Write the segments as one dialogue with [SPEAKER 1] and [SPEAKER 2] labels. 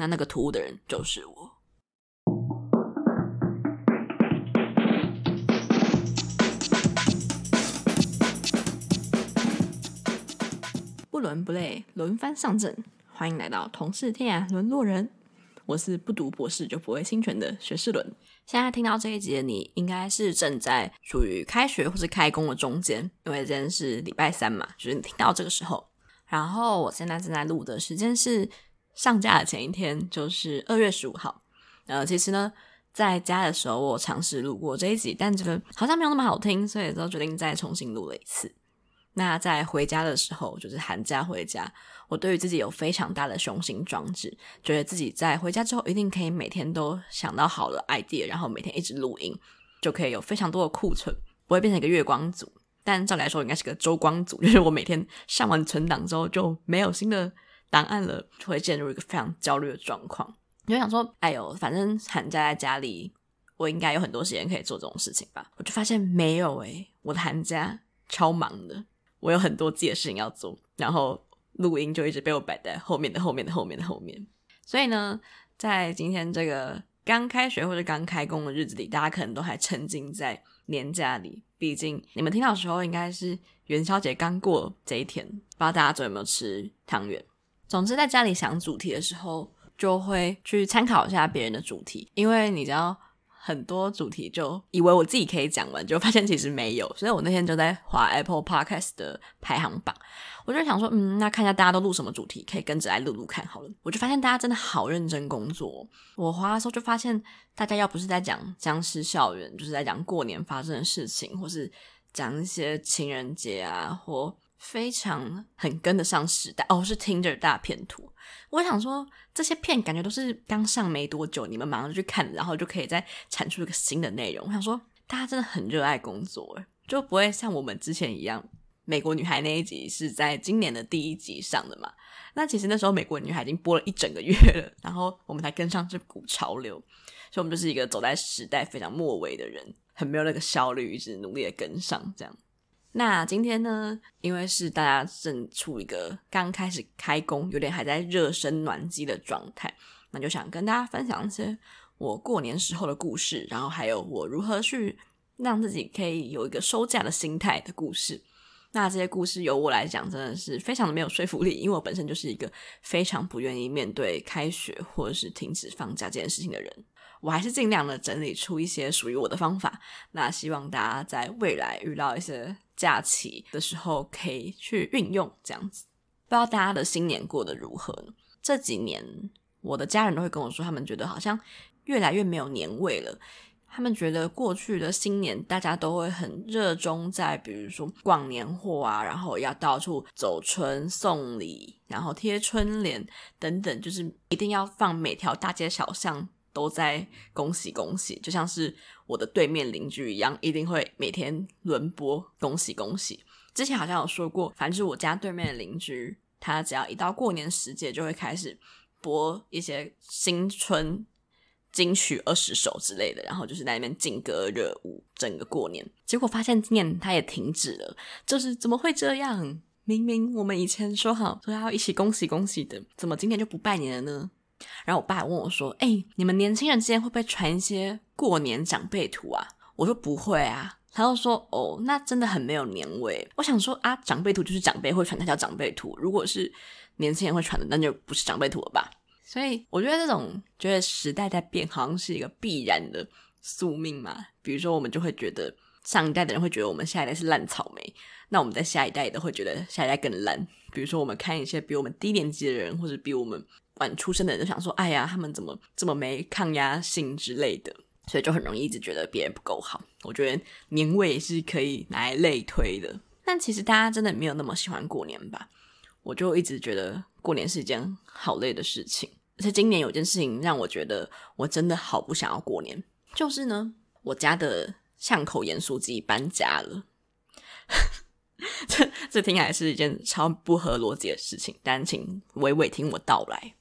[SPEAKER 1] 那那个突兀的人就是我。不伦不类，轮番上阵，欢迎来到同是天涯沦落人。我是不读博士就不会侵权的学士伦。现在听到这一集的你，应该是正在处于开学或是开工的中间，因为今天是礼拜三嘛，就是你听到这个时候。然后我现在正在录的时间是上架的前一天，就是二月十五号。呃，其实呢，在家的时候我尝试录过这一集，但觉得好像没有那么好听，所以就决定再重新录了一次。那在回家的时候，就是寒假回家，我对于自己有非常大的雄心壮志，觉得自己在回家之后一定可以每天都想到好的 idea，然后每天一直录音，就可以有非常多的库存，不会变成一个月光族。但照理来说，应该是个周光族，就是我每天上完存档之后就没有新的档案了，就会陷入一个非常焦虑的状况。你就想说，哎呦，反正寒假在家里，我应该有很多时间可以做这种事情吧？我就发现没有诶，我的寒假超忙的。我有很多自己的事情要做，然后录音就一直被我摆在后面的后面的后面的后面。所以呢，在今天这个刚开学或者刚开工的日子里，大家可能都还沉浸在年假里。毕竟你们听到的时候，应该是元宵节刚过这一天，不知道大家昨天有没有吃汤圆。总之，在家里想主题的时候，就会去参考一下别人的主题，因为你知道。很多主题就以为我自己可以讲完，就发现其实没有，所以我那天就在划 Apple Podcast 的排行榜，我就想说，嗯，那看一下大家都录什么主题，可以跟着来录录看好了。我就发现大家真的好认真工作。我划的时候就发现，大家要不是在讲僵尸校园，就是在讲过年发生的事情，或是讲一些情人节啊，或。非常很跟得上时代哦，是 Tinder 大片图。我想说，这些片感觉都是刚上没多久，你们马上就去看，然后就可以再产出一个新的内容。我想说，大家真的很热爱工作，就不会像我们之前一样，美国女孩那一集是在今年的第一集上的嘛？那其实那时候美国女孩已经播了一整个月了，然后我们才跟上这股潮流，所以我们就是一个走在时代非常末尾的人，很没有那个效率，一直努力的跟上这样。那今天呢，因为是大家正处一个刚开始开工，有点还在热身暖机的状态，那就想跟大家分享一些我过年时候的故事，然后还有我如何去让自己可以有一个收假的心态的故事。那这些故事由我来讲，真的是非常的没有说服力，因为我本身就是一个非常不愿意面对开学或者是停止放假这件事情的人。我还是尽量的整理出一些属于我的方法，那希望大家在未来遇到一些假期的时候可以去运用这样子。不知道大家的新年过得如何呢？这几年我的家人都会跟我说，他们觉得好像越来越没有年味了。他们觉得过去的新年大家都会很热衷在，比如说逛年货啊，然后要到处走春送礼，然后贴春联等等，就是一定要放每条大街小巷。都在恭喜恭喜，就像是我的对面邻居一样，一定会每天轮播恭喜恭喜。之前好像有说过，反正是我家对面的邻居，他只要一到过年时节，就会开始播一些新春金曲二十首之类的，然后就是在那边劲歌热舞，整个过年。结果发现今年他也停止了，就是怎么会这样？明明我们以前说好说要一起恭喜恭喜的，怎么今年就不拜年了呢？然后我爸问我说：“哎、你们年轻人之间会不会传一些过年长辈图啊？”我说：“不会啊。”他就说：“哦，那真的很没有年味。”我想说啊，长辈图就是长辈会传，他叫长辈图。如果是年轻人会传的，那就不是长辈图了吧？所以我觉得这种觉得时代在变，好像是一个必然的宿命嘛。比如说，我们就会觉得上一代的人会觉得我们下一代是烂草莓，那我们在下一代也会觉得下一代更烂。比如说，我们看一些比我们低年级的人，或者比我们晚出生的人，就想说：“哎呀，他们怎么这么没抗压性之类的？”所以就很容易一直觉得别人不够好。我觉得年味是可以拿来类推的。但其实大家真的没有那么喜欢过年吧？我就一直觉得过年是一件好累的事情。而且今年有件事情让我觉得我真的好不想要过年，就是呢，我家的巷口盐酥鸡搬家了。这这听起来是一件超不合逻辑的事情，但请娓娓听我道来。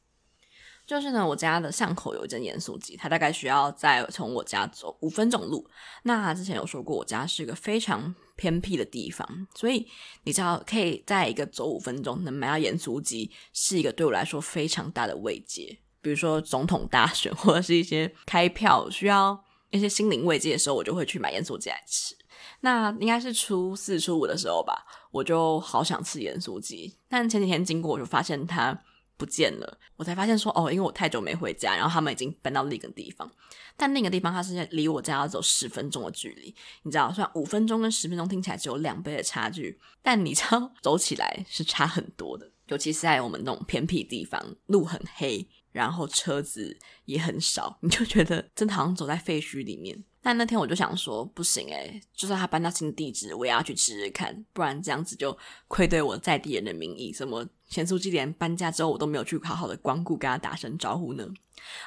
[SPEAKER 1] 就是呢，我家的巷口有一间盐酥鸡，它大概需要再从我家走五分钟路。那之前有说过，我家是一个非常偏僻的地方，所以你知道，可以在一个走五分钟能买到盐酥鸡，是一个对我来说非常大的慰藉。比如说总统大选 或者是一些开票需要一些心灵慰藉的时候，我就会去买盐酥鸡来吃。那应该是初四、初五的时候吧，我就好想吃盐酥鸡，但前几天经过，我就发现它不见了。我才发现说，哦，因为我太久没回家，然后他们已经搬到另一个地方。但另一个地方，它是离我家要走十分钟的距离。你知道，虽然五分钟跟十分钟听起来只有两倍的差距，但你知道走起来是差很多的。尤其是在我们那种偏僻地方，路很黑，然后车子也很少，你就觉得真的好像走在废墟里面。但那天我就想说，不行诶，就算他搬到新地址，我也要去吃吃看，不然这样子就愧对我在地人的名义。什么咸酥鸡连搬家之后我都没有去好好的光顾，跟他打声招呼呢？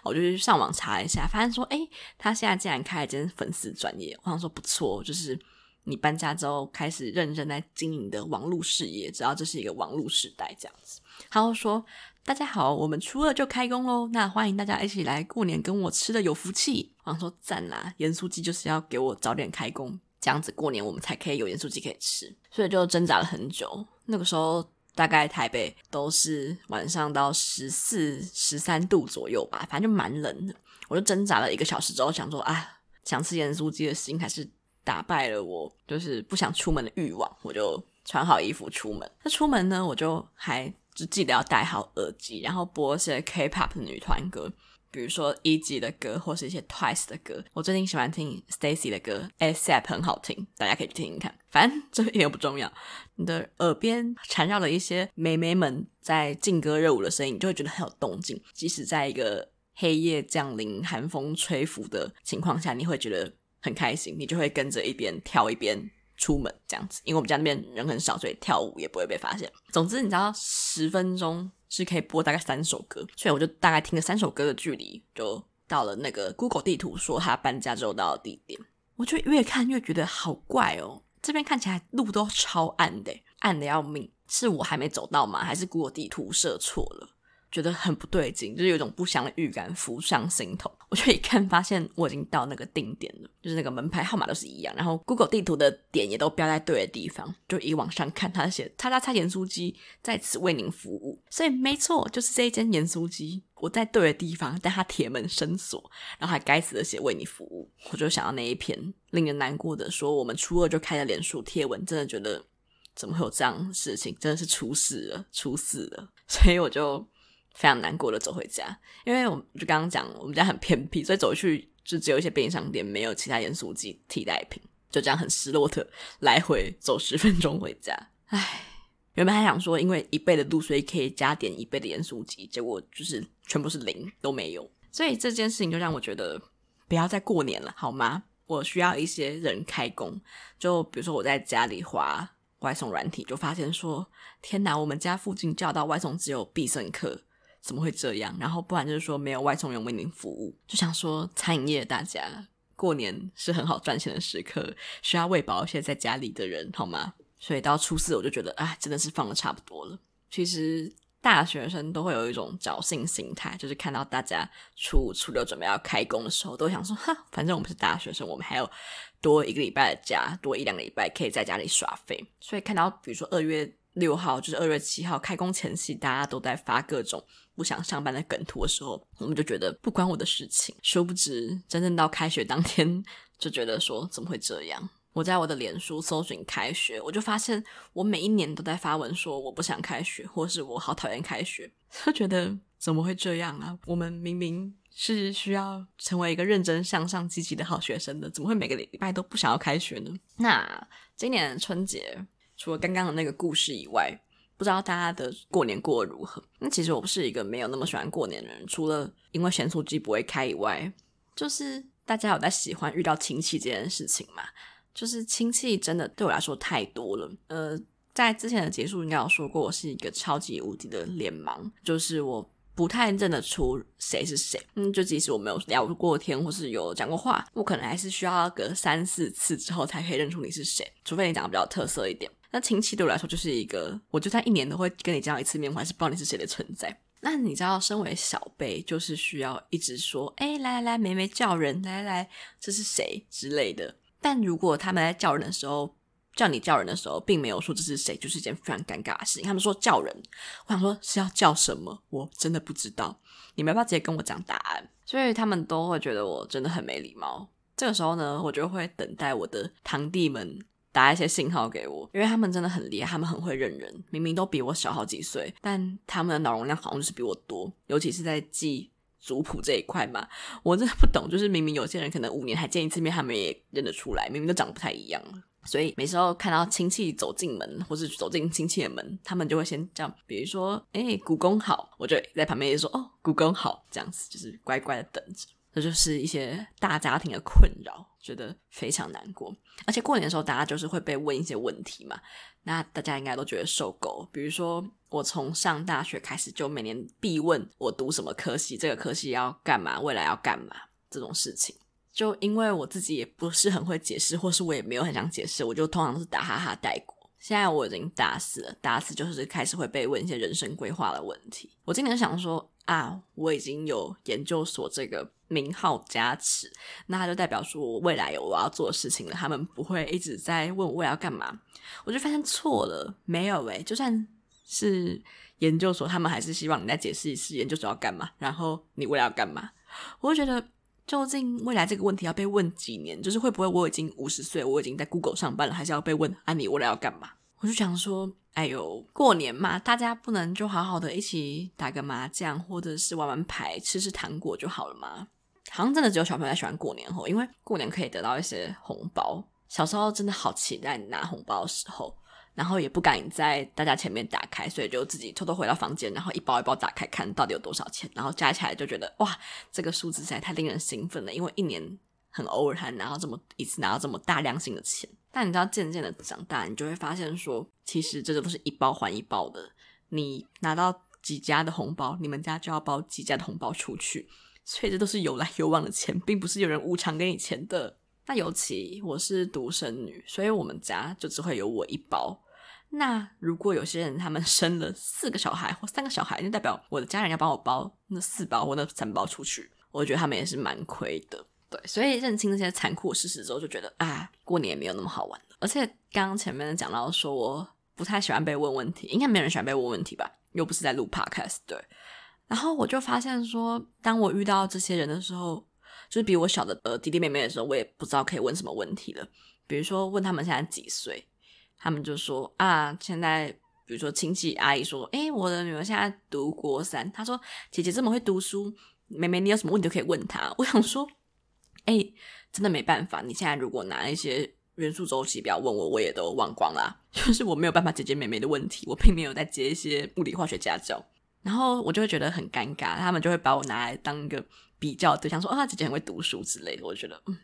[SPEAKER 1] 我就去上网查一下，发现说，诶，他现在竟然开了一间粉丝专业，我想说不错，就是你搬家之后开始认真在经营的网络事业，知道这是一个网络时代这样子。然后说。大家好，我们初二就开工喽，那欢迎大家一起来过年跟我吃的有福气。我想说赞啦，盐酥鸡就是要给我早点开工，这样子过年我们才可以有盐酥鸡可以吃。所以就挣扎了很久，那个时候大概台北都是晚上到十四、十三度左右吧，反正就蛮冷的。我就挣扎了一个小时之后，想说啊，想吃盐酥鸡的心还是打败了我，就是不想出门的欲望。我就穿好衣服出门。那出门呢，我就还。就记得要戴好耳机，然后播一些 K-pop 的女团歌，比如说一级的歌，或是一些 Twice 的歌。我最近喜欢听 Stacy 的歌，ASAP 很好听，大家可以去听听看。反正这一点不重要，你的耳边缠绕了一些美眉们在劲歌热舞的声音，你就会觉得很有动静。即使在一个黑夜降临、寒风吹拂的情况下，你会觉得很开心，你就会跟着一边跳一边。出门这样子，因为我们家那边人很少，所以跳舞也不会被发现。总之，你知道十分钟是可以播大概三首歌，所以我就大概听了三首歌的距离，就到了那个 Google 地图说他搬家之后到的地点。我就越看越觉得好怪哦，这边看起来路都超暗的，暗的要命，是我还没走到吗？还是 Google 地图设错了？觉得很不对劲，就是有种不祥的预感浮上心头。我就一看，发现我已经到那个定点了，就是那个门牌号码都是一样，然后 Google 地图的点也都标在对的地方。就一往上看，它写“叉叉叉盐酥鸡在此为您服务”，所以没错，就是这一间盐酥鸡，我在对的地方，但它铁门深锁，然后还该死的写“为你服务”。我就想到那一篇令人难过的说，我们初二就开了脸书贴文，真的觉得怎么会有这样的事情？真的是出事了，出事了，所以我就。非常难过的走回家，因为我就刚刚讲，我们家很偏僻，所以走去就只有一些便利商店，没有其他盐酥鸡替代品，就这样很失落的来回走十分钟回家。唉，原本还想说，因为一倍的路，所以可以加点一倍的盐酥鸡，结果就是全部是零，都没有。所以这件事情就让我觉得不要再过年了，好吗？我需要一些人开工，就比如说我在家里滑外送软体，就发现说，天哪，我们家附近叫到外送只有必胜客。怎么会这样？然后不然就是说没有外送员为您服务，就想说餐饮业大家过年是很好赚钱的时刻，需要喂饱一些在家里的人，好吗？所以到初四我就觉得，啊，真的是放的差不多了。其实大学生都会有一种侥幸心态，就是看到大家初五、初六准备要开工的时候，都想说，哈，反正我们是大学生，我们还有多一个礼拜的假，多一两个礼拜可以在家里耍废。所以看到比如说二月六号，就是二月七号开工前夕，大家都在发各种。不想上班的梗图的时候，我们就觉得不关我的事情。殊不知，真正到开学当天，就觉得说怎么会这样？我在我的脸书搜寻开学，我就发现我每一年都在发文说我不想开学，或是我好讨厌开学。就觉得怎么会这样啊？我们明明是需要成为一个认真向上、积极的好学生的，怎么会每个礼拜都不想要开学呢？那今年春节，除了刚刚的那个故事以外，不知道大家的过年过得如何？那其实我不是一个没有那么喜欢过年的人，除了因为咸酥鸡不会开以外，就是大家有在喜欢遇到亲戚这件事情嘛？就是亲戚真的对我来说太多了。呃，在之前的结束应该有说过，我是一个超级无敌的脸盲，就是我不太认得出谁是谁。嗯，就即使我没有聊过天或是有讲过话，我可能还是需要隔三四次之后才可以认出你是谁，除非你长得比较特色一点。那亲戚对我来说就是一个，我就算一年都会跟你见到一次面，我还是不知道你是谁的存在。那你知道，身为小辈，就是需要一直说，哎，来来来，妹妹叫人，来来来，这是谁之类的。但如果他们在叫人的时候，叫你叫人的时候，并没有说这是谁，就是一件非常尴尬的事情。他们说叫人，我想说是要叫什么，我真的不知道。你没办法直接跟我讲答案，所以他们都会觉得我真的很没礼貌。这个时候呢，我就会等待我的堂弟们打一些信号给我，因为他们真的很厉害，他们很会认人，明明都比我小好几岁，但他们的脑容量好像就是比我多，尤其是在记族谱这一块嘛，我真的不懂，就是明明有些人可能五年还见一次面，他们也认得出来，明明都长得不太一样。所以每时候看到亲戚走进门，或是走进亲戚的门，他们就会先这样，比如说，哎，姑公好，我就在旁边也说，哦，姑公好，这样子就是乖乖的等着。这就是一些大家庭的困扰，觉得非常难过。而且过年的时候，大家就是会被问一些问题嘛，那大家应该都觉得受够。比如说，我从上大学开始就每年必问我读什么科系，这个科系要干嘛，未来要干嘛这种事情。就因为我自己也不是很会解释，或是我也没有很想解释，我就通常都是打哈哈带过。现在我已经大四了，大四就是开始会被问一些人生规划的问题。我今年想说啊，我已经有研究所这个名号加持，那它就代表说未来有我要做的事情了。他们不会一直在问我未来要干嘛，我就发现错了，没有诶，就算是研究所，他们还是希望你再解释一次研究所要干嘛，然后你未来要干嘛。我就觉得。究竟未来这个问题要被问几年？就是会不会我已经五十岁，我已经在 Google 上班了，还是要被问啊？你未来要干嘛？我就想说，哎呦，过年嘛，大家不能就好好的一起打个麻将，或者是玩玩牌，吃吃糖果就好了吗？好像真的只有小朋友在喜欢过年后，因为过年可以得到一些红包。小时候真的好期待拿红包的时候。然后也不敢在大家前面打开，所以就自己偷偷回到房间，然后一包一包打开，看到底有多少钱，然后加起来就觉得哇，这个数字实在太令人兴奋了，因为一年很偶尔才拿到这么一次拿到这么大量性的钱。但你知道，渐渐的长大，你就会发现说，其实这都是一包还一包的。你拿到几家的红包，你们家就要包几家的红包出去，所以这都是有来有往的钱，并不是有人无偿给你钱的。那尤其我是独生女，所以我们家就只会有我一包。那如果有些人他们 生了四个小孩或三个小孩，就代表我的家人要帮我包那四包或那三包出去，我觉得他们也是蛮亏的。对，所以认清这些残酷事实之后，就觉得啊，过年也没有那么好玩的。而且刚刚前面讲到说，我不太喜欢被问问题，应该没人喜欢被问问题吧？又不是在录 podcast。对，然后我就发现说，当我遇到这些人的时候。就是比我小的呃弟弟妹妹的时候，我也不知道可以问什么问题了。比如说问他们现在几岁，他们就说啊，现在比如说亲戚阿姨说，诶，我的女儿现在读国三。她说姐姐这么会读书，妹妹你有什么问题都可以问她。我想说，诶，真的没办法。你现在如果拿一些元素周期表问我，我也都忘光啦。就是我没有办法解决妹妹的问题，我并没有在接一些物理化学家教，然后我就会觉得很尴尬，他们就会把我拿来当一个。比较对象说啊，姐姐很会读书之类的，我觉得嗯，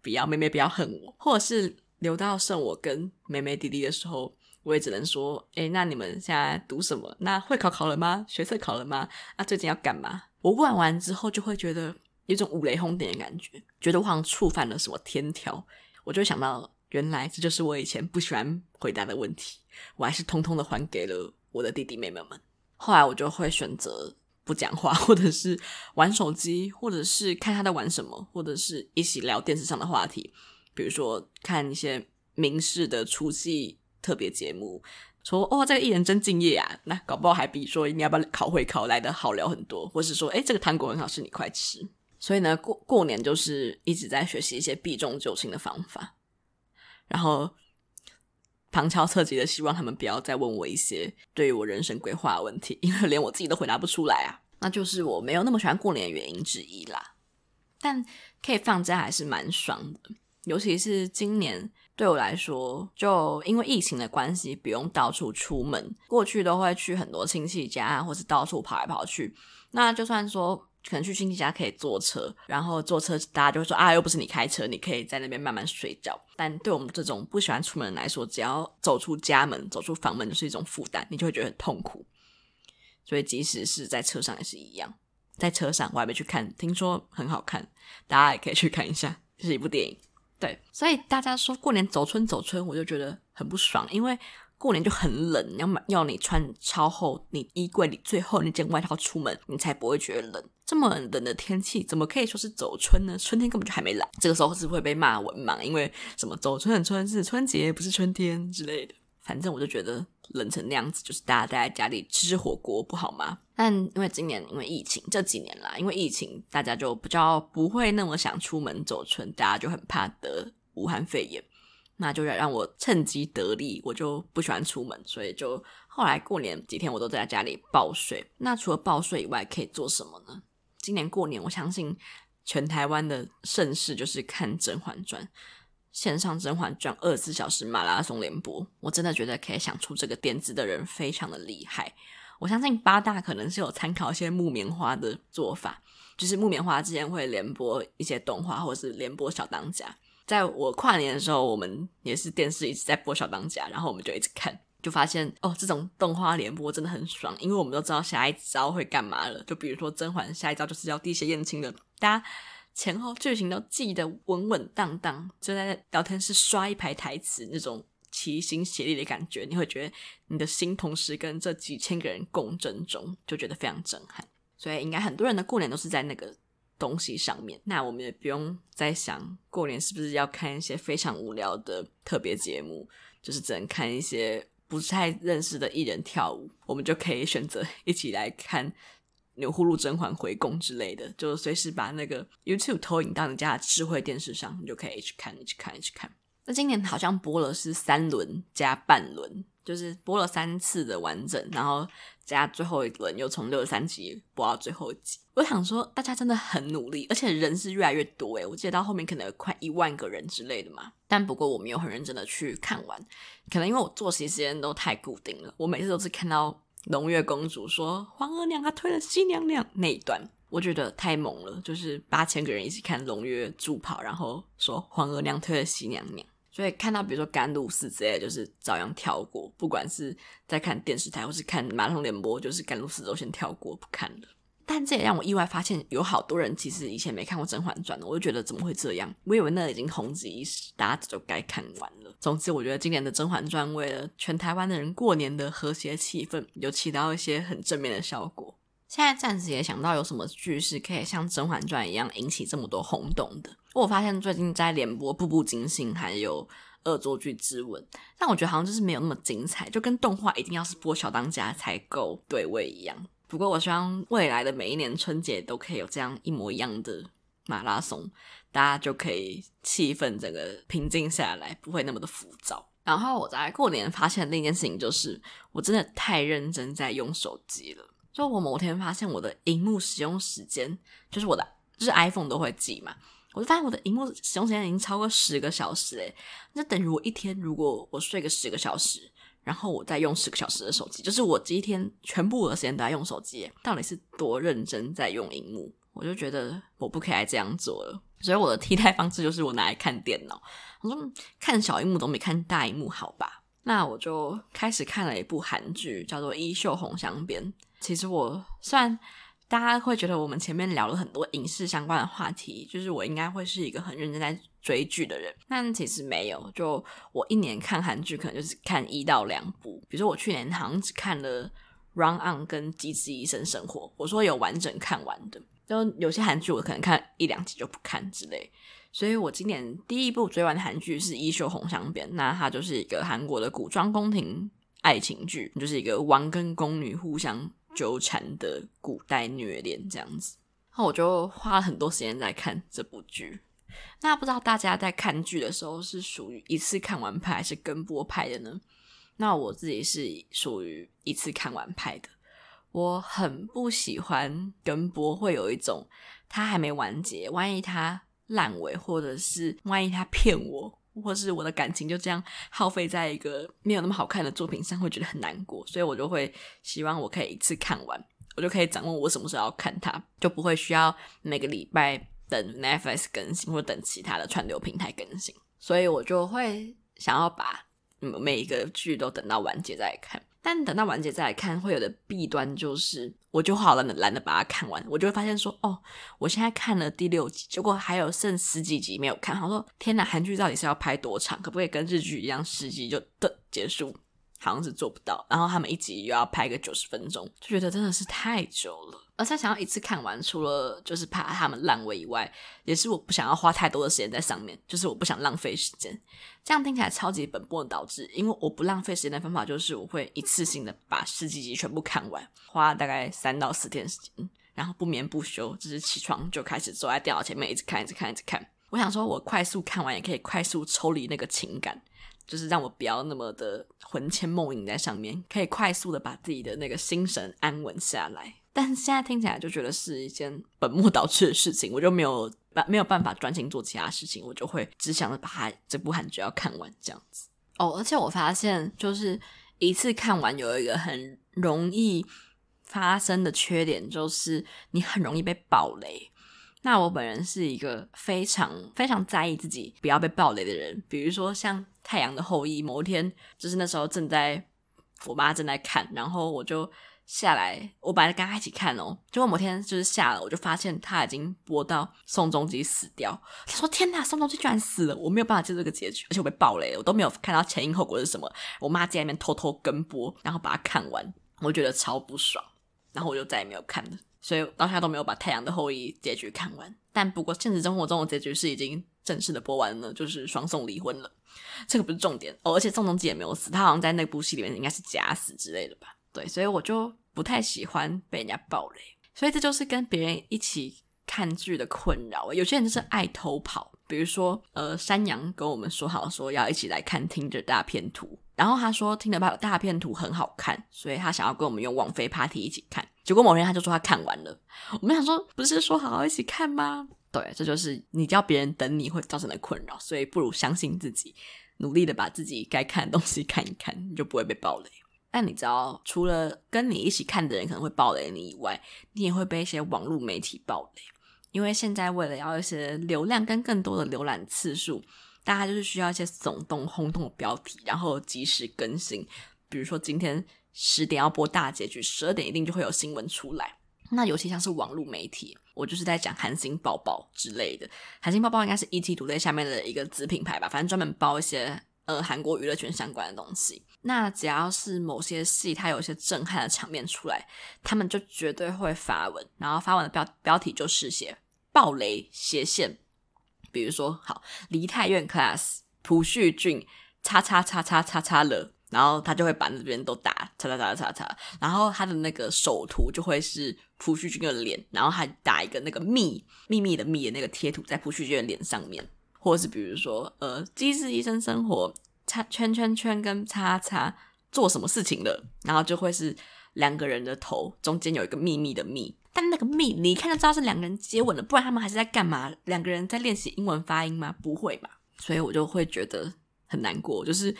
[SPEAKER 1] 不要妹妹不要恨我，或者是留到剩我跟妹妹弟弟的时候，我也只能说，诶，那你们现在读什么？那会考考了吗？学测考了吗？啊，最近要干嘛？我问完之后，就会觉得有种五雷轰顶的感觉，觉得我好像触犯了什么天条，我就想到，原来这就是我以前不喜欢回答的问题，我还是通通的还给了我的弟弟妹妹们。后来我就会选择。不讲话，或者是玩手机，或者是看他在玩什么，或者是一起聊电视上的话题，比如说看一些民视的除夕特别节目，说哦，这个艺人真敬业啊，那搞不好还比说你要不要考会考来的好聊很多，或是说诶，这个糖果很好吃，你快吃。所以呢，过过年就是一直在学习一些避重就轻的方法，然后旁敲侧击的希望他们不要再问我一些对于我人生规划的问题，因为连我自己都回答不出来啊。那就是我没有那么喜欢过年的原因之一啦。但可以放假还是蛮爽的，尤其是今年对我来说，就因为疫情的关系，不用到处出门。过去都会去很多亲戚家，或是到处跑来跑去。那就算说。可能去亲戚家可以坐车，然后坐车大家就会说啊，又不是你开车，你可以在那边慢慢睡觉。但对我们这种不喜欢出门来说，只要走出家门、走出房门就是一种负担，你就会觉得很痛苦。所以即使是在车上也是一样，在车上我还没去看，听说很好看，大家也可以去看一下，就是一部电影。对，所以大家说过年走春走春，我就觉得很不爽，因为。过年就很冷，要买要你穿超厚，你衣柜里最后那件外套出门，你才不会觉得冷。这么冷的天气，怎么可以说是走春呢？春天根本就还没来，这个时候是会被骂文盲？因为什么走春很春是春节，不是春天之类的。反正我就觉得冷成那样子，就是大家待在家里吃吃火锅不好吗？但因为今年因为疫情，这几年啦，因为疫情，大家就比较不会那么想出门走春，大家就很怕得武汉肺炎，那就让让我趁机得利，我就不喜欢出门，所以就后来过年几天我都在家里报税。那除了报税以外，可以做什么呢？今年过年，我相信全台湾的盛事就是看《甄嬛传》。线上《甄嬛传》二十四小时马拉松联播，我真的觉得可以想出这个点子的人非常的厉害。我相信八大可能是有参考一些木棉花的做法，就是木棉花之前会联播一些动画，或者是联播小当家。在我跨年的时候，我们也是电视一直在播小当家，然后我们就一直看，就发现哦，这种动画联播真的很爽，因为我们都知道下一招会干嘛了。就比如说甄嬛下一招就是要滴血验亲的，大家。前后剧情都记得稳稳当当，就在聊天室刷一排台词，那种齐心协力的感觉，你会觉得你的心同时跟这几千个人共振中，就觉得非常震撼。所以应该很多人的过年都是在那个东西上面。那我们也不用再想过年是不是要看一些非常无聊的特别节目，就是只能看一些不太认识的艺人跳舞，我们就可以选择一起来看。牛呼噜甄嬛回宫之类的，就随时把那个 YouTube 投影到你家的智慧电视上，你就可以一直看，一直看，一直看。那今年好像播了是三轮加半轮，就是播了三次的完整，然后加最后一轮又从六十三集播到最后一集。我想说，大家真的很努力，而且人是越来越多诶，我记得到后面可能有快一万个人之类的嘛。但不过我没有很认真的去看完，可能因为我作息时间都太固定了，我每次都是看到。龙月公主说：“皇额娘她推了西娘娘那一段，我觉得太猛了。就是八千个人一起看龙月助跑，然后说皇额娘推了西娘娘，所以看到比如说甘露寺之类，就是照样跳过。不管是在看电视台或是看马拉松联播，就是甘露寺都先跳过不看了。”但这也让我意外发现，有好多人其实以前没看过《甄嬛传》的，我就觉得怎么会这样？我以为那已经红极一时，大家就该看完了。总之，我觉得今年的《甄嬛传》为了全台湾的人过年的和谐气氛，有起到一些很正面的效果。现在暂时也想不到有什么剧是可以像《甄嬛传》一样引起这么多轰动的。我发现最近在连播《步步惊心》还有《恶作剧之吻》，但我觉得好像就是没有那么精彩，就跟动画一定要是播小当家才够对味一样。不过，我希望未来的每一年春节都可以有这样一模一样的马拉松，大家就可以气氛整个平静下来，不会那么的浮躁。然后我在过年发现的另一件事情就是，我真的太认真在用手机了。就我某天发现我的荧幕使用时间，就是我的就是 iPhone 都会记嘛，我就发现我的荧幕使用时间已经超过十个小时诶，那等于我一天如果我睡个十个小时。然后我再用十个小时的手机，就是我这一天全部的时间都在用手机，到底是多认真在用荧幕？我就觉得我不可以再这样做了，所以我的替代方式就是我拿来看电脑。我说看小荧幕总比看大荧幕好吧？那我就开始看了一部韩剧，叫做《衣袖红镶边》。其实我虽然大家会觉得我们前面聊了很多影视相关的话题，就是我应该会是一个很认真在追剧的人，但其实没有。就我一年看韩剧，可能就是看一到两部。比如说我去年好像只看了《Run On》跟《机智医生生活》，我说有完整看完的。就有些韩剧我可能看一两集就不看之类。所以我今年第一部追完的韩剧是《衣袖红镶边》，那它就是一个韩国的古装宫廷爱情剧，就是一个王跟宫女互相纠缠的古代虐恋这样子。那我就花了很多时间在看这部剧。那不知道大家在看剧的时候是属于一次看完拍还是跟播拍的呢？那我自己是属于一次看完拍的。我很不喜欢跟播，会有一种它还没完结，万一它烂尾，或者是万一它骗我，或是我的感情就这样耗费在一个没有那么好看的作品上，会觉得很难过。所以我就会希望我可以一次看完，我就可以掌握我什么时候要看它，就不会需要每个礼拜。等 Netflix 更新，或等其他的串流平台更新，所以我就会想要把每一个剧都等到完结再看。但等到完结再来看，会有的弊端就是，我就好懒得懒得把它看完，我就会发现说，哦，我现在看了第六集，结果还有剩十几集没有看。我说，天哪，韩剧到底是要拍多长？可不可以跟日剧一样，十集就的结束？好像是做不到。然后他们一集又要拍个九十分钟，就觉得真的是太久了。而且想要一次看完，除了就是怕他们烂尾以外，也是我不想要花太多的时间在上面，就是我不想浪费时间。这样听起来超级本末倒置，因为我不浪费时间的方法就是我会一次性的把十几集全部看完，花大概三到四天时间，然后不眠不休，就是起床就开始坐在电脑前面一直看，一直看，一直看。我想说，我快速看完也可以快速抽离那个情感，就是让我不要那么的魂牵梦萦在上面，可以快速的把自己的那个心神安稳下来。但现在听起来就觉得是一件本末倒置的事情，我就没有办没有办法专心做其他事情，我就会只想着把它这部韩剧要看完这样子。哦，而且我发现就是一次看完有一个很容易发生的缺点，就是你很容易被爆雷。那我本人是一个非常非常在意自己不要被爆雷的人，比如说像《太阳的后裔》，某一天就是那时候正在我妈正在看，然后我就。下来，我本来跟他一起看哦，结果某天就是下了，我就发现他已经播到宋仲基死掉。他说：“天哪，宋仲基居然死了！”我没有办法接受这个结局，而且我被爆雷了，我都没有看到前因后果是什么。我妈在那边偷偷跟播，然后把它看完，我觉得超不爽，然后我就再也没有看了。所以到现在都没有把《太阳的后裔》结局看完。但不过现实生活中的结局是已经正式的播完了，就是双宋离婚了。这个不是重点哦，而且宋仲基也没有死，他好像在那部戏里面应该是假死之类的吧。对，所以我就不太喜欢被人家爆雷，所以这就是跟别人一起看剧的困扰。有些人就是爱偷跑，比如说，呃，山羊跟我们说好说要一起来看《听着大片图》，然后他说《听着大片图》很好看，所以他想要跟我们用网飞 Party 一起看。结果某天他就说他看完了，我们想说不是说好好一起看吗？对，这就是你叫别人等你会造成的困扰，所以不如相信自己，努力的把自己该看的东西看一看，你就不会被爆雷。但你知道，除了跟你一起看的人可能会爆雷你以外，你也会被一些网络媒体爆雷。因为现在为了要一些流量跟更多的浏览次数，大家就是需要一些耸动轰动的标题，然后及时更新。比如说今天十点要播大结局，十二点一定就会有新闻出来。那尤其像是网络媒体，我就是在讲韩星报报之类的。韩星报报应该是 ETtoday 下面的一个子品牌吧，反正专门包一些呃韩国娱乐圈相关的东西。那只要是某些戏，它有一些震撼的场面出来，他们就绝对会发文，然后发文的标标题就是写“爆雷斜线”，比如说好《梨泰院 Class》朴叙俊叉叉叉叉叉叉了，然后他就会把那边都打叉叉叉叉叉，然后他的那个首图就会是朴叙俊的脸，然后还打一个那个密秘密的密的那个贴图在朴叙俊的脸上面，或是比如说呃《机智医生生活》。叉圈圈圈跟叉叉做什么事情了？然后就会是两个人的头中间有一个秘密的密，但那个密你一看就知道是两个人接吻了，不然他们还是在干嘛？两个人在练习英文发音吗？不会嘛？所以我就会觉得很难过。就是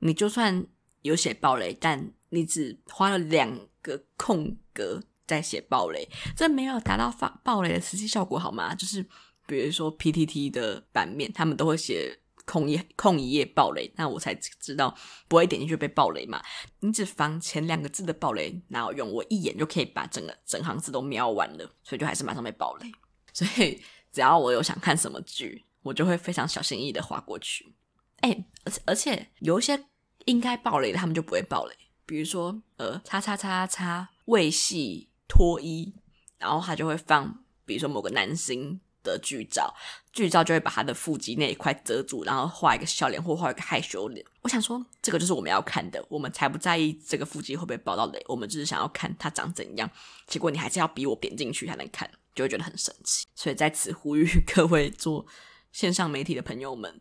[SPEAKER 1] 你就算有写爆雷，但你只花了两个空格在写爆雷，这没有达到发爆雷的实际效果，好吗？就是比如说 PTT 的版面，他们都会写。空一空一页爆雷，那我才知道不会点进去被爆雷嘛。你只防前两个字的爆雷哪有用？我一眼就可以把整个整行字都瞄完了，所以就还是马上被爆雷。所以只要我有想看什么剧，我就会非常小心翼翼的划过去。哎、而且而且有一些应该爆雷的，他们就不会爆雷。比如说呃，叉叉叉叉为戏脱衣，然后他就会放，比如说某个男星。的剧照，剧照就会把他的腹肌那一块遮住，然后画一个笑脸或画一个害羞脸。我想说，这个就是我们要看的，我们才不在意这个腹肌会不会爆到雷，我们只是想要看他长怎样。结果你还是要逼我点进去才能看，就会觉得很神奇。所以在此呼吁 各位做线上媒体的朋友们，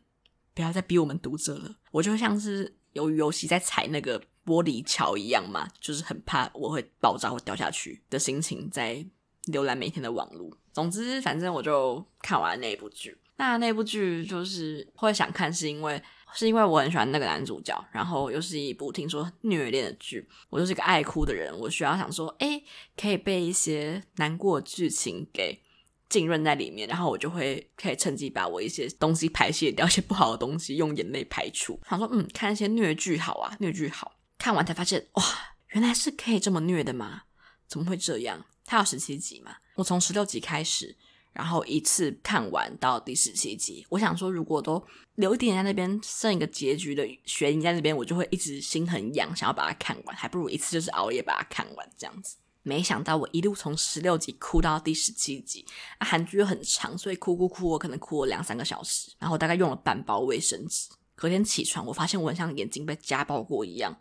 [SPEAKER 1] 不要再逼我们读者了。我就像是由于游戏在踩那个玻璃桥一样嘛，就是很怕我会爆炸或掉下去的心情，在浏览每天的网络。总之，反正我就看完那部剧。那那部剧就是会想看，是因为是因为我很喜欢那个男主角，然后又是一部听说虐恋的剧。我就是个爱哭的人，我需要想说，诶，可以被一些难过剧情给浸润在里面，然后我就会可以趁机把我一些东西排泄掉，一些不好的东西用眼泪排出。想说，嗯，看一些虐剧好啊，虐剧好。看完才发现，哇，原来是可以这么虐的吗？怎么会这样？它有十七集嘛？我从十六集开始，然后一次看完到第十七集。我想说，如果都留一点在那边，剩一个结局的悬疑在那边，我就会一直心很痒，想要把它看完，还不如一次就是熬夜把它看完这样子。没想到我一路从十六集哭到第十七集，韩剧又很长，所以哭哭哭，我可能哭了两三个小时，然后大概用了半包卫生纸。隔天起床，我发现我很像眼睛被家暴过一样，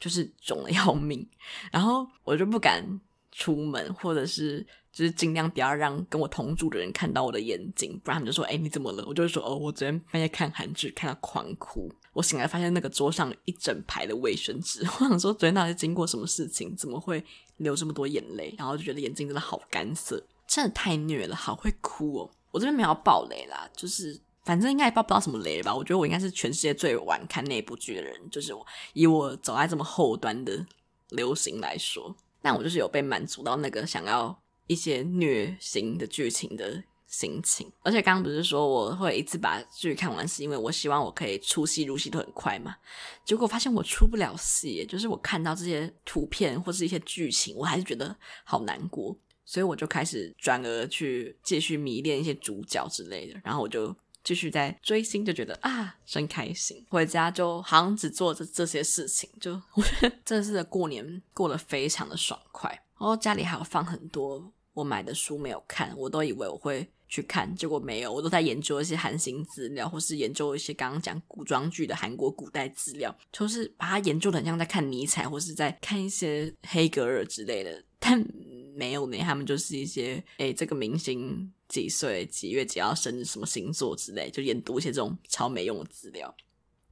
[SPEAKER 1] 就是肿的要命，然后我就不敢出门，或者是就是尽量不要让跟我同住的人看到我的眼睛，不然他们就说：“哎，你怎么了？”我就会说：“哦，我昨天半夜看韩剧看到狂哭。”我醒来发现那个桌上一整排的卫生纸，我想说昨天到底经过什么事情，怎么会流这么多眼泪？然后就觉得眼睛真的好干涩，真的太虐了，好会哭哦！我这边没有爆雷啦，就是反正应该也爆不到什么雷吧。我觉得我应该是全世界最晚看那部剧的人，就是我以我走在这么后端的流行来说，但我就是有被满足到那个想要一些虐心的剧情的心情，而且刚刚不是说我会一次把剧看完，是因为我希望我可以出戏入戏都很快嘛？结果发现我出不了戏，就是我看到这些图片或是一些剧情，我还是觉得好难过，所以我就开始转而去继续迷恋一些主角之类的，然后我就继续在追星，就觉得啊真开心。回家就好像只做这这些事情，就我觉得这次的过年过得非常的爽快。然后家里还有放很多我买的书没有看，我都以为我会。去看，结果没有，我都在研究一些韩星资料，或是研究一些刚刚讲古装剧的韩国古代资料，就是把它研究的很像在看尼采，或是在看一些黑格尔之类的，但没有呢，他们就是一些，诶，这个明星几岁几月几号生日，什么星座之类，就研读一些这种超没用的资料，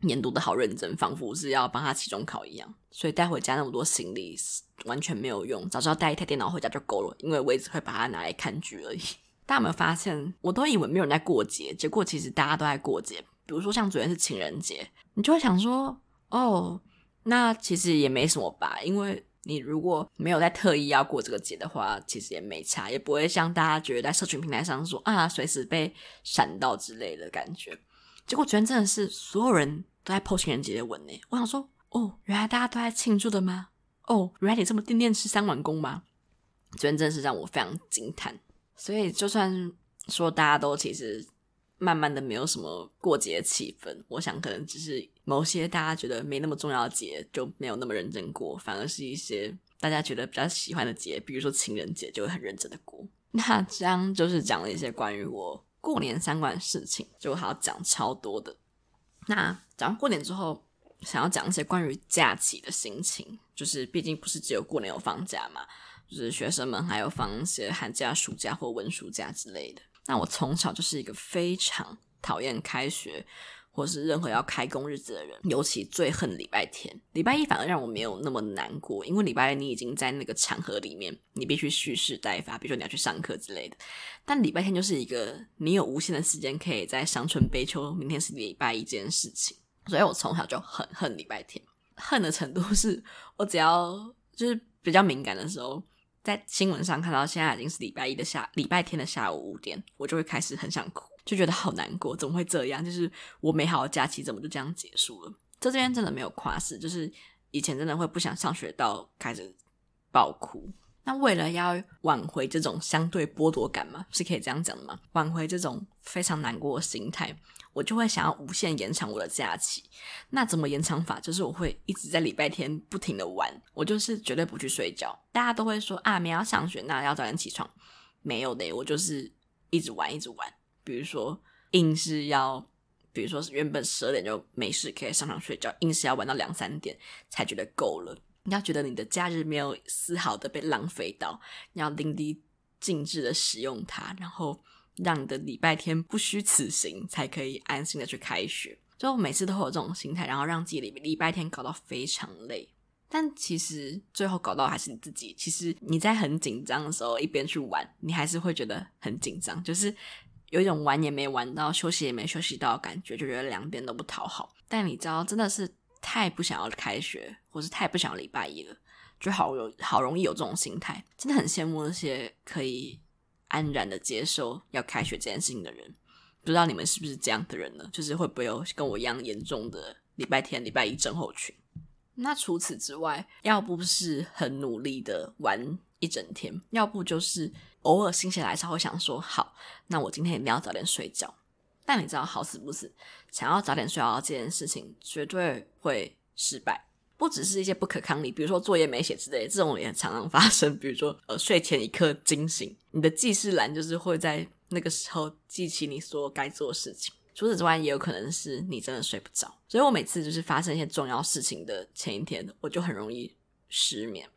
[SPEAKER 1] 研读的好认真，仿佛是要帮他期中考一样，所以带回家那么多行李完全没有用，早知道带一台电脑回家就够了，因为我一直会把它拿来看剧而已。大家有没有发现，我都以为没有人在过节，结果其实大家都在过节。比如说像昨天是情人节，你就会想说，哦，那其实也没什么吧，因为你如果没有在特意要过这个节的话，其实也没差，也不会像大家觉得在社群平台上说啊，随时被闪到之类的感觉。结果昨天真的是所有人都在 po 情人节的文呢，我想说，哦，原来大家都在庆祝的吗？哦，原来你这么天天吃三碗公吗？昨天真的是让我非常惊叹。所以，就算说大家都其实慢慢的没有什么过节气氛，我想可能只是某些大家觉得没那么重要的节就没有那么认真过，反而是一些大家觉得比较喜欢的节，比如说情人节就会很认真的过。那这样就是讲了一些关于我过年相关的事情，就还要讲超多的。那讲完过年之后，想要讲一些关于假期的心情，就是毕竟不是只有过年有放假嘛。就是学生们还有放一些寒假、暑假或温暑假之类的。那我从小就是一个非常讨厌开学或是任何要开工日子的人，尤其最恨礼拜天。礼拜一反而让我没有那么难过，因为礼拜一你已经在那个场合里面，你必须蓄势待发，比如说你要去上课之类的。但礼拜天就是一个你有无限的时间可以在伤春悲秋，明天是礼拜一这件事情。所以我从小就很恨礼拜天，恨的程度是我只要就是比较敏感的时候。在新闻上看到现在已经是礼拜一的下礼拜天的下午五点，我就会开始很想哭，就觉得好难过，怎么会这样？就是我美好的假期怎么就这样结束了？这这边真的没有夸饰，就是以前真的会不想上学到开始爆哭。那为了要挽回这种相对剥夺感嘛，是可以这样讲的吗？挽回这种非常难过的心态。我就会想要无限延长我的假期，那怎么延长法？就是我会一直在礼拜天不停的玩，我就是绝对不去睡觉。大家都会说啊，没要上学，那要早点起床。没有的，我就是一直玩，一直玩。比如说，硬是要，比如说是原本十二点就没事可以上床睡觉，硬是要玩到两三点才觉得够了。你要觉得你的假日没有丝毫的被浪费到，你要淋漓尽致的使用它，然后。让你的礼拜天不虚此行，才可以安心的去开学。就每次都会有这种心态，然后让自己礼礼拜天搞到非常累。但其实最后搞到还是你自己。其实你在很紧张的时候，一边去玩，你还是会觉得很紧张，就是有一种玩也没玩到，休息也没休息到感觉，就觉得两边都不讨好。但你知道，真的是太不想要开学，或是太不想要礼拜一了，就好有好容易有这种心态。真的很羡慕那些可以。安然的接受要开学这件事情的人，不知道你们是不是这样的人呢？就是会不会有跟我一样严重的礼拜天、礼拜一症候群？那除此之外，要不是很努力的玩一整天，要不就是偶尔心血来潮会想说，好，那我今天一定要早点睡觉。但你知道，好死不死，想要早点睡觉这件事情绝对会失败。不只是一些不可抗力，比如说作业没写之类，这种也常常发生。比如说，呃，睡前一刻惊醒，你的记事栏就是会在那个时候记起你所有该做的事情。除此之外，也有可能是你真的睡不着。所以我每次就是发生一些重要事情的前一天，我就很容易失眠。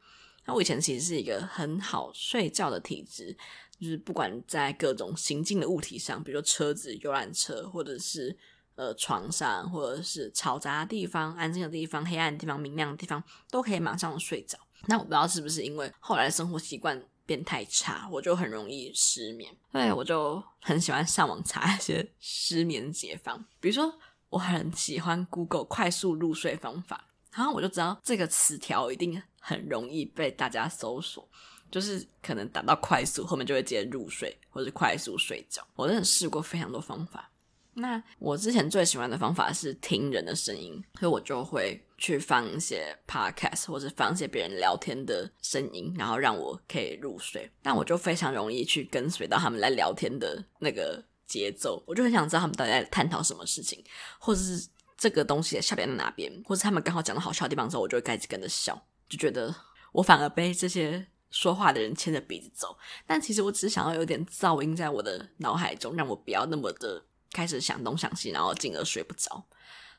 [SPEAKER 1] 那我以前其实是一个很好睡觉的体质，就是不管在各种行进的物体上，比如说车子、游览车，或者是。呃，床上或者是嘈杂的地方、安静的地方、黑暗的地方、明亮的地方，都可以马上睡着。那我不知道是不是因为后来生活习惯变太差，我就很容易失眠。对，我就很喜欢上网查一些失眠解方，比如说我很喜欢 Google 快速入睡方法，然后我就知道这个词条一定很容易被大家搜索，就是可能打到快速后面就会接入睡或者快速睡觉。我真的试过非常多方法。那我之前最喜欢的方法是听人的声音，所以我就会去放一些 podcast 或者放一些别人聊天的声音，然后让我可以入睡。但我就非常容易去跟随到他们来聊天的那个节奏，我就很想知道他们到底在探讨什么事情，或者是这个东西的笑点在哪边，或者他们刚好讲的好笑的地方的时候，我就会开始跟着笑，就觉得我反而被这些说话的人牵着鼻子走。但其实我只想要有点噪音在我的脑海中，让我不要那么的。开始想东想西，然后进而睡不着，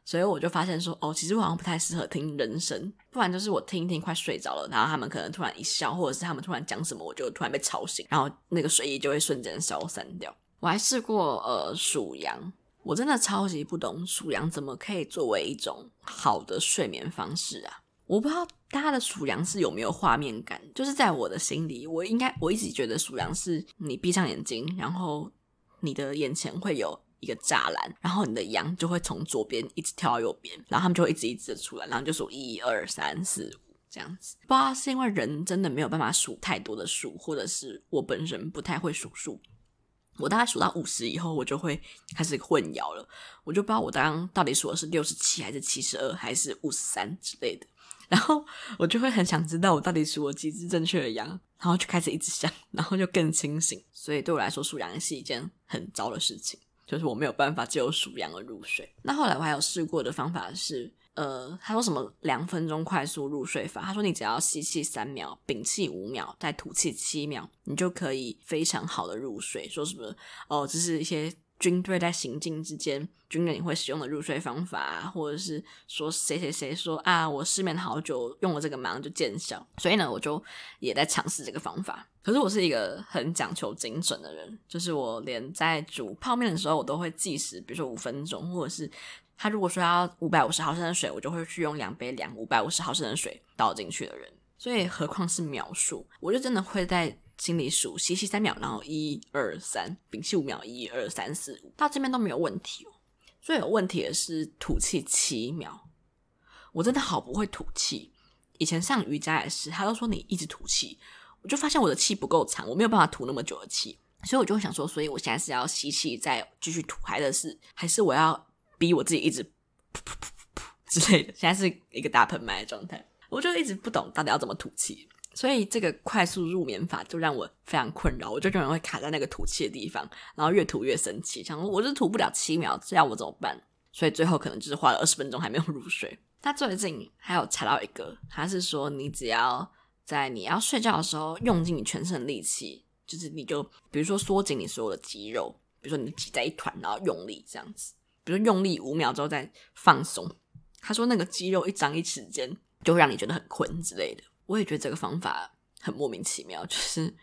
[SPEAKER 1] 所以我就发现说，哦，其实我好像不太适合听人声，不然就是我听一听快睡着了，然后他们可能突然一笑，或者是他们突然讲什么，我就突然被吵醒，然后那个睡意就会瞬间消散掉。我还试过呃数羊，我真的超级不懂数羊怎么可以作为一种好的睡眠方式啊！我不知道大家的数羊是有没有画面感，就是在我的心里，我应该我一直觉得数羊是你闭上眼睛，然后你的眼前会有。一个栅栏，然后你的羊就会从左边一直跳到右边，然后他们就会一直一直的出来，然后就数一二三四五这样子。不知道是因为人真的没有办法数太多的数，或者是我本身不太会数数。我大概数到五十以后，我就会开始混淆了，我就不知道我刚刚到底数的是六十七还是七十二还是五十三之类的，然后我就会很想知道我到底数了几只正确的羊，然后就开始一直想，然后就更清醒。所以对我来说，数羊是一件很糟的事情。就是我没有办法只有数羊而入睡。那后来我还有试过的方法是，呃，他说什么两分钟快速入睡法？他说你只要吸气三秒，屏气五秒，再吐气七秒，你就可以非常好的入睡。说什么哦，这是一些。军队在行进之间，军人也会使用的入睡方法，或者是说谁谁谁说啊，我失眠好久，用了这个马上就见效。所以呢，我就也在尝试这个方法。可是我是一个很讲求精准的人，就是我连在煮泡面的时候，我都会计时，比如说五分钟，或者是他如果说要五百五十毫升的水，我就会去用两杯两五百五十毫升的水倒进去的人。所以何况是秒数，我就真的会在。心里数，吸气三秒，然后一二三，屏气五秒，一二三四五，到这边都没有问题哦。最有问题的是吐气七秒，我真的好不会吐气。以前上瑜伽也是，他都说你一直吐气，我就发现我的气不够长，我没有办法吐那么久的气，所以我就会想说，所以我现在是要吸气再继续吐，还是还是我要逼我自己一直噗噗噗噗噗之类的？现在是一个大喷麦的状态，我就一直不懂到底要怎么吐气。所以这个快速入眠法就让我非常困扰，我就永远会卡在那个吐气的地方，然后越吐越生气，想说我就吐不了七秒，这要我怎么办？所以最后可能就是花了二十分钟还没有入睡。他最近还有查到一个，他是说你只要在你要睡觉的时候用尽你全身的力气，就是你就比如说缩紧你所有的肌肉，比如说你挤在一团，然后用力这样子，比如说用力五秒之后再放松。他说那个肌肉一张一时间就会让你觉得很困之类的。我也觉得这个方法很莫名其妙，就是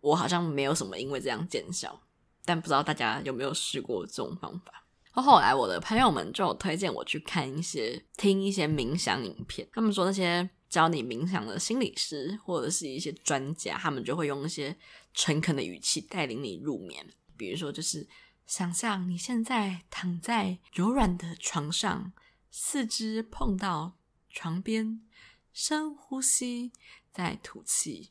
[SPEAKER 1] 我好像没有什么因为这样见效，但不知道大家有没有试过这种方法。后来我的朋友们就推荐我去看一些、听一些冥想影片，他们说那些教你冥想的心理师或者是一些专家，他们就会用一些诚恳的语气带领你入眠，比如说就是想象你现在躺在柔软的床上，四肢碰到床边。深呼吸，再吐气。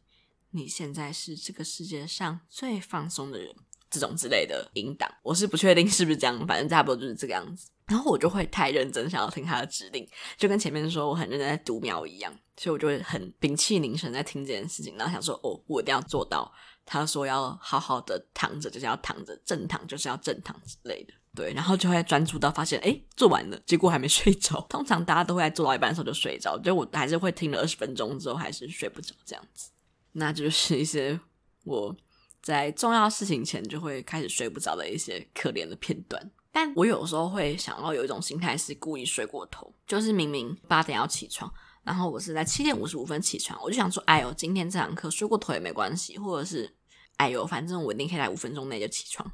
[SPEAKER 1] 你现在是这个世界上最放松的人，这种之类的引导，我是不确定是不是这样，反正差不多就是这个样子。然后我就会太认真，想要听他的指令，就跟前面说我很认真在读秒一样。所以我就会很屏气凝神在听这件事情，然后想说，哦，我一定要做到。他说要好好的躺着，就是要躺着，正躺就是要正躺之类的。对，然后就会专注到发现，哎，做完了，结果还没睡着。通常大家都会在做到一半的时候就睡着，就我还是会听了二十分钟之后还是睡不着这样子。那就是一些我在重要事情前就会开始睡不着的一些可怜的片段。但我有时候会想要有一种心态是故意睡过头，就是明明八点要起床，然后我是在七点五十五分起床，我就想说，哎呦，今天这堂课睡过头也没关系，或者是，哎呦，反正我一定可以在五分钟内就起床，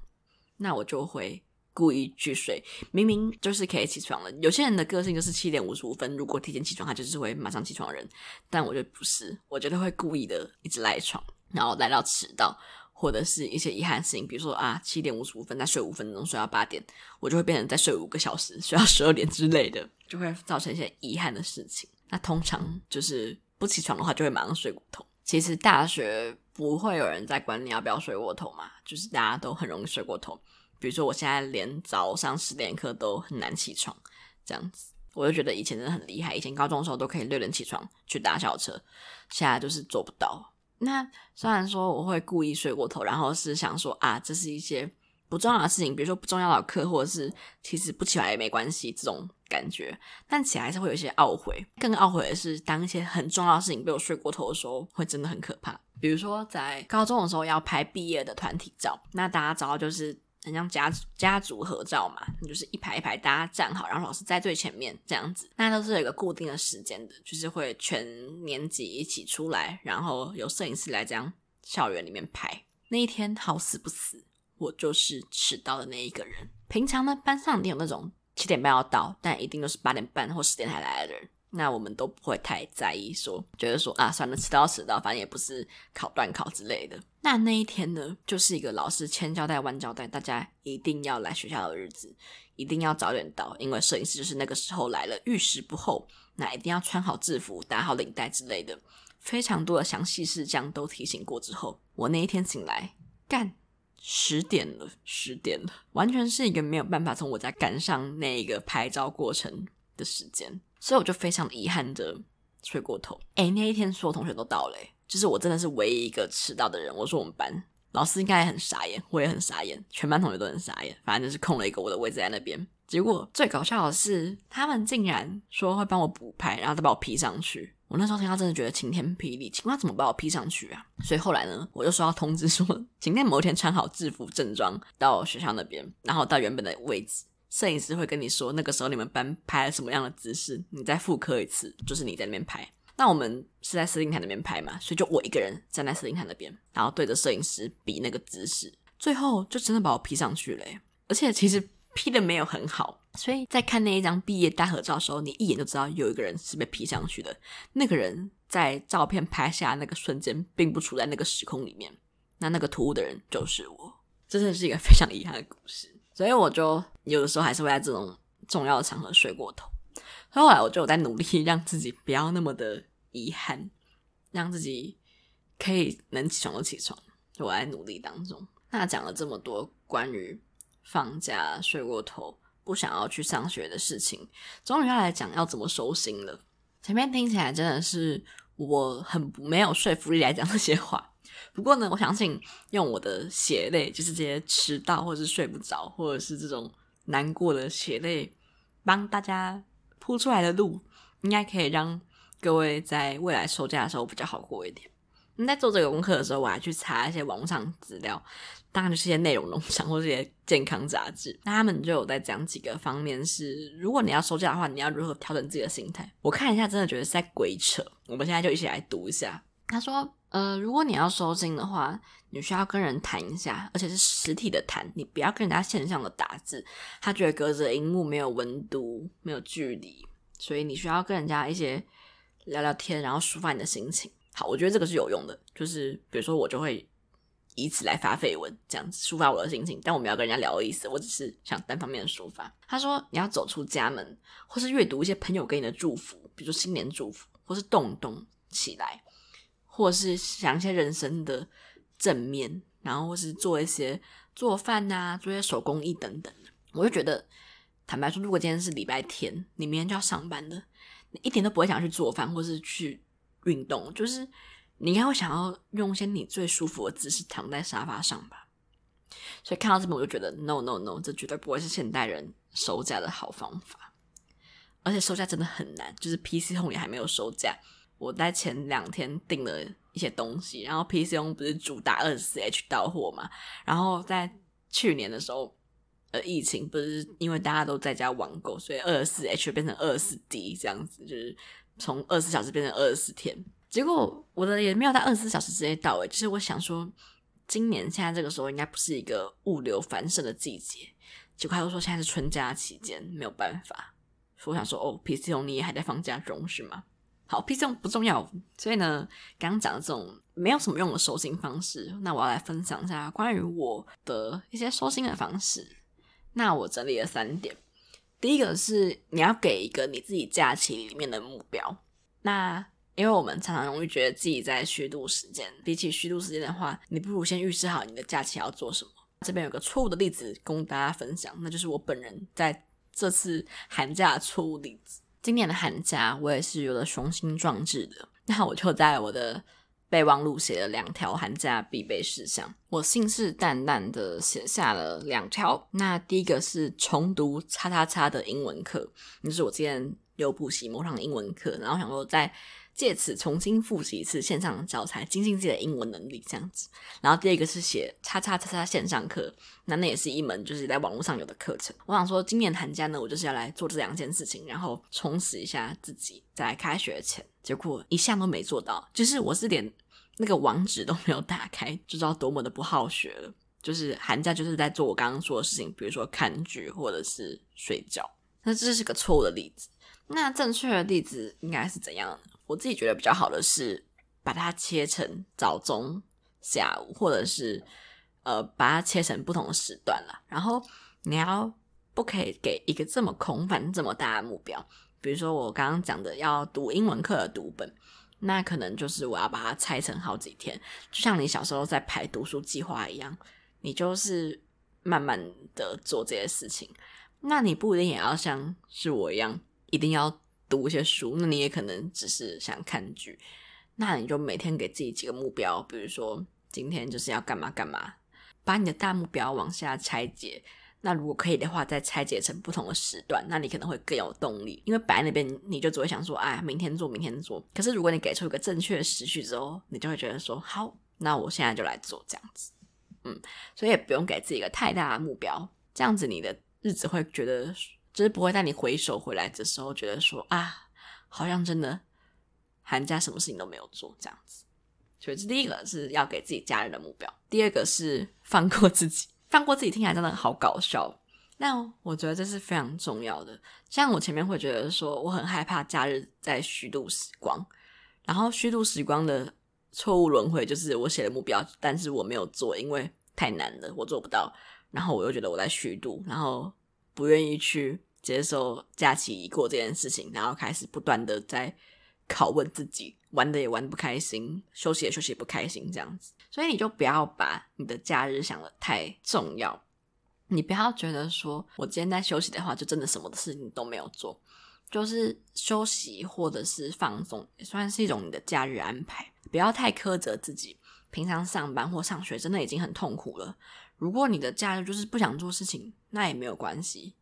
[SPEAKER 1] 那我就会。故意去睡，明明就是可以起床了。有些人的个性就是七点五十五分，如果提前起床，他就是会马上起床的人。但我觉得不是，我觉得会故意的一直赖床，然后赖到迟到，或者是一些遗憾事情，比如说啊，七点五十五分再睡五分钟，睡到八点，我就会变成再睡五个小时，睡到十二点之类的，就会造成一些遗憾的事情。那通常就是不起床的话，就会马上睡过头。其实大学不会有人在管你要不要睡过头嘛，就是大家都很容易睡过头。比如说，我现在连早上十点课都很难起床，这样子，我就觉得以前真的很厉害。以前高中的时候都可以六点起床去搭校车，现在就是做不到。那虽然说我会故意睡过头，然后是想说啊，这是一些不重要的事情，比如说不重要的课，或者是其实不起来也没关系这种感觉，但起来还是会有一些懊悔。更懊悔的是，当一些很重要的事情被我睡过头的时候，会真的很可怕。比如说在高中的时候要拍毕业的团体照，那大家找到就是。很像家家族合照嘛，你就是一排一排大家站好，然后老师在最前面这样子，那都是有一个固定的时间的，就是会全年级一起出来，然后有摄影师来这样校园里面拍。那一天好死不死，我就是迟到的那一个人。平常呢，班上一定有那种七点半要到，但一定都是八点半或十点才来的人。那我们都不会太在意说，觉得说啊，算了，迟到迟到，反正也不是考段考之类的。那那一天呢，就是一个老师千交代万交代，大家一定要来学校的日子，一定要早点到，因为摄影师就是那个时候来了，遇时不候。那一定要穿好制服，打好领带之类的，非常多的详细事项都提醒过之后，我那一天醒来，干十点了，十点了，完全是一个没有办法从我家赶上那一个拍照过程的时间。所以我就非常遗憾的睡过头。诶，那一天所有同学都到了，就是我真的是唯一一个迟到的人。我说我们班老师应该也很傻眼，我也很傻眼，全班同学都很傻眼。反正就是空了一个我的位置在那边。结果最搞笑的是，他们竟然说会帮我补拍，然后再把我 P 上去。我那时候听到真的觉得晴天霹雳，请问他怎么把我 P 上去啊？所以后来呢，我就收到通知说，请在某一天穿好制服正装到学校那边，然后到原本的位置。摄影师会跟你说，那个时候你们班拍了什么样的姿势，你再复刻一次，就是你在那边拍。那我们是在司令台那边拍嘛，所以就我一个人站在司令台那边，然后对着摄影师比那个姿势，最后就真的把我 P 上去了耶。而且其实 P 的没有很好，所以在看那一张毕业大合照的时候，你一眼就知道有一个人是被 P 上去的。那个人在照片拍下那个瞬间，并不处在那个时空里面。那那个突兀的人就是我，这真的是一个非常遗憾的故事。所以我就有的时候还是会在这种重要的场合睡过头。后来我就在努力让自己不要那么的遗憾，让自己可以能起床就起床。我在努力当中。那讲了这么多关于放假睡过头、不想要去上学的事情，终于要来讲要怎么收心了。前面听起来真的是我很没有说服力来讲这些话。不过呢，我相信用我的血泪，就是这些迟到或者是睡不着，或者是这种难过的血泪，帮大家铺出来的路，应该可以让各位在未来收假的时候比较好过一点。那在做这个功课的时候，我还去查一些网上资料，当然就是一些内容农场或者一些健康杂志，那他们就有在讲几个方面是，如果你要收假的话，你要如何调整自己的心态。我看一下，真的觉得是在鬼扯。我们现在就一起来读一下。他说。呃，如果你要收心的话，你需要跟人谈一下，而且是实体的谈，你不要跟人家线上的打字。他觉得隔着荧幕没有温度，没有距离，所以你需要跟人家一些聊聊天，然后抒发你的心情。好，我觉得这个是有用的，就是比如说我就会以此来发废文，这样子抒发我的心情。但我没有跟人家聊的意思，我只是想单方面的抒发。他说你要走出家门，或是阅读一些朋友给你的祝福，比如新年祝福，或是动动起来。或者是想一些人生的正面，然后或是做一些做饭啊，做一些手工艺等等。我就觉得，坦白说，如果今天是礼拜天，你明天就要上班的，你一点都不会想去做饭，或是去运动，就是你应该会想要用一些你最舒服的姿势躺在沙发上吧。所以看到这边，我就觉得 no no no，这绝对不会是现代人收假的好方法。而且收假真的很难，就是 PC 控也还没有收假。我在前两天订了一些东西，然后 PC Home 不是主打二十四 H 到货嘛？然后在去年的时候，呃，疫情不是因为大家都在家网购，所以二十四 H 变成二十四 D 这样子，就是从二十四小时变成二十四天。结果我的也没有在二十四小时之内到诶，就是我想说，今年现在这个时候应该不是一个物流繁盛的季节。结果他又说现在是春假期间，没有办法。我想说，哦 pc 你也还在放假中是吗？好，PC Home 不重要。所以呢，刚刚讲的这种没有什么用的收心方式，那我要来分享一下关于我的一些收心的方式。那我整理了三点，第一个是你要给一个你自己假期里面的目标。那因为我们常常容易觉得自己在虚度时间，比起虚度时间的话，你不如先预设好你的假期要做什么。这边有个错误的例子供大家分享，那就是我本人在这次寒假错误例子。今年的寒假，我也是有了雄心壮志的。那我就在我的备忘录写了两条寒假必备事项，我信誓旦旦的写下了两条。那第一个是重读叉叉叉的英文课，就是我之前有补习某堂英文课，然后想说在。借此重新复习一次线上的教材，精进自己的英文能力，这样子。然后第二个是写叉叉叉叉线上课，那那也是一门就是在网络上有的课程。我想说，今年寒假呢，我就是要来做这两件事情，然后充实一下自己，在开学前。结果一项都没做到，就是我是连那个网址都没有打开，就知道多么的不好学了。就是寒假就是在做我刚刚说的事情，比如说看剧或者是睡觉。那这是个错误的例子。那正确的例子应该是怎样呢？我自己觉得比较好的是，把它切成早中下午，或者是呃，把它切成不同的时段了。然后你要不可以给一个这么空泛、这么大的目标？比如说我刚刚讲的要读英文课的读本，那可能就是我要把它拆成好几天，就像你小时候在排读书计划一样，你就是慢慢的做这些事情。那你不一定也要像是我一样，一定要。读一些书，那你也可能只是想看剧，那你就每天给自己几个目标，比如说今天就是要干嘛干嘛，把你的大目标往下拆解。那如果可以的话，再拆解成不同的时段，那你可能会更有动力。因为摆那边，你就只会想说，哎，明天做，明天做。可是如果你给出一个正确的时序之后，你就会觉得说，好，那我现在就来做这样子。嗯，所以也不用给自己一个太大的目标，这样子你的日子会觉得。就是不会在你回首回来的时候，觉得说啊，好像真的寒假什么事情都没有做这样子。所以这第一个是要给自己假日的目标，第二个是放过自己。放过自己听起来真的好搞笑，但我觉得这是非常重要的。像我前面会觉得说，我很害怕假日在虚度时光，然后虚度时光的错误轮回就是我写的目标，但是我没有做，因为太难了，我做不到。然后我又觉得我在虚度，然后。不愿意去接受假期已过这件事情，然后开始不断的在拷问自己，玩的也玩不开心，休息也休息不开心，这样子。所以你就不要把你的假日想的太重要，你不要觉得说我今天在休息的话，就真的什么事情都没有做，就是休息或者是放松，也算是一种你的假日安排。不要太苛责自己，平常上班或上学真的已经很痛苦了。如果你的假日就是不想做事情，那也没有关系。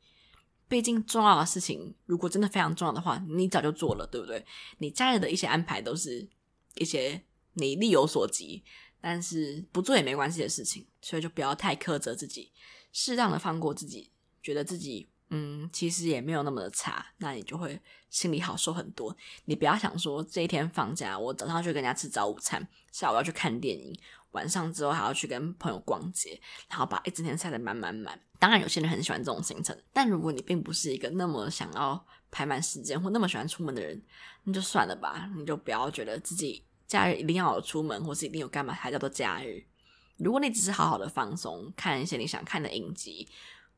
[SPEAKER 1] 毕竟重要的事情，如果真的非常重要的话，你早就做了，对不对？你假日的一些安排都是一些你力有所及，但是不做也没关系的事情，所以就不要太苛责自己，适当的放过自己，觉得自己嗯，其实也没有那么的差，那你就会心里好受很多。你不要想说这一天放假，我早上去跟人家吃早午餐，下午要去看电影。晚上之后还要去跟朋友逛街，然后把一整天塞得满满满。当然，有些人很喜欢这种行程，但如果你并不是一个那么想要排满时间或那么喜欢出门的人，那就算了吧。你就不要觉得自己假日一定要有出门，或是一定有干嘛才叫做假日。如果你只是好好的放松，看一些你想看的影集，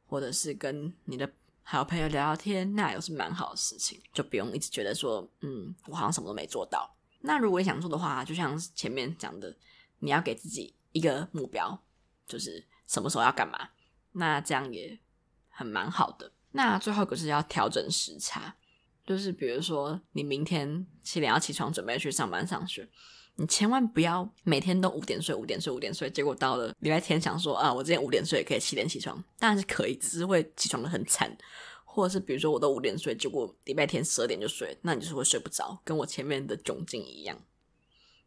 [SPEAKER 1] 或者是跟你的好朋友聊聊天，那也是蛮好的事情。就不用一直觉得说，嗯，我好像什么都没做到。那如果你想做的话，就像前面讲的。你要给自己一个目标，就是什么时候要干嘛，那这样也很蛮好的。那最后一个是要调整时差，就是比如说你明天七点要起床准备去上班上学，你千万不要每天都五点睡五点睡五点睡，结果到了礼拜天想说啊，我今天五点睡也可以七点起床，当然是可以，只是会起床的很惨。或者是比如说我都五点睡，结果礼拜天十二点就睡，那你就是会睡不着，跟我前面的窘境一样。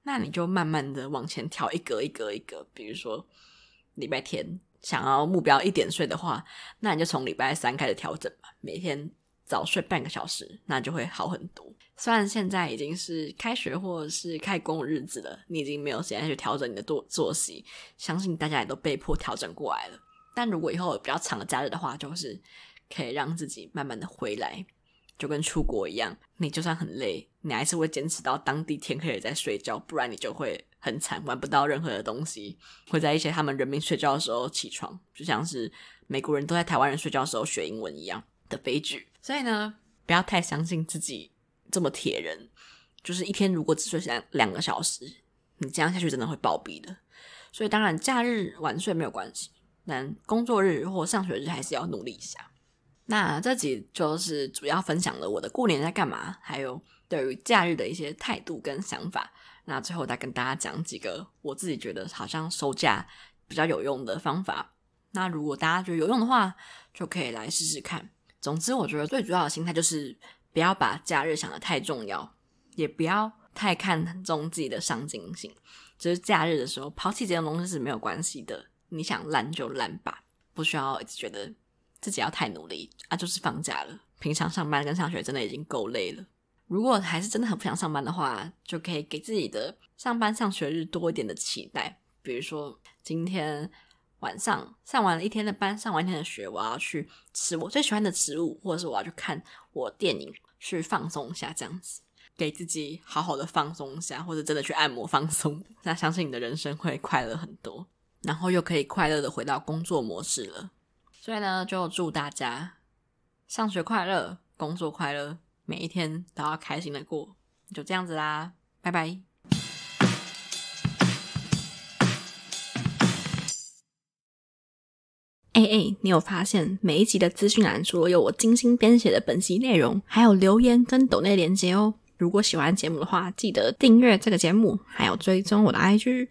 [SPEAKER 1] 那你就慢慢的往前调一格一格一格，比如说礼拜天想要目标一点睡的话，那你就从礼拜三开始调整吧，每天早睡半个小时，那就会好很多。虽然现在已经是开学或者是开工日子了，你已经没有时间去调整你的作作息，相信大家也都被迫调整过来了。但如果以后有比较长的假日的话，就是。可以让自己慢慢的回来，就跟出国一样，你就算很累，你还是会坚持到当地天黑了再睡觉，不然你就会很惨，玩不到任何的东西，会在一些他们人民睡觉的时候起床，就像是美国人都在台湾人睡觉的时候学英文一样的悲剧。所以呢，不要太相信自己这么铁人，就是一天如果只睡两两个小时，你这样下去真的会暴毙的。所以当然假日晚睡没有关系，但工作日或上学日还是要努力一下。那这集就是主要分享了我的过年在干嘛，还有对于假日的一些态度跟想法。那最后再跟大家讲几个我自己觉得好像收假比较有用的方法。那如果大家觉得有用的话，就可以来试试看。总之，我觉得最主要的心态就是不要把假日想得太重要，也不要太看重自己的上进心。就是假日的时候抛弃这些东西是没有关系的，你想烂就烂吧，不需要一直觉得。自己要太努力啊，就是放假了。平常上班跟上学真的已经够累了。如果还是真的很不想上班的话，就可以给自己的上班上学日多一点的期待。比如说，今天晚上上完了一天的班，上完一天的学，我要去吃我最喜欢的食物，或者是我要去看我电影，去放松一下，这样子给自己好好的放松一下，或者真的去按摩放松。那相信你的人生会快乐很多，然后又可以快乐的回到工作模式了。所以呢，就祝大家上学快乐，工作快乐，每一天都要开心的过。就这样子啦，拜拜。哎哎，你有发现每一集的资讯栏除了有我精心编写的本集内容，还有留言跟抖内连接哦。如果喜欢节目的话，记得订阅这个节目，还有追踪我的 IG。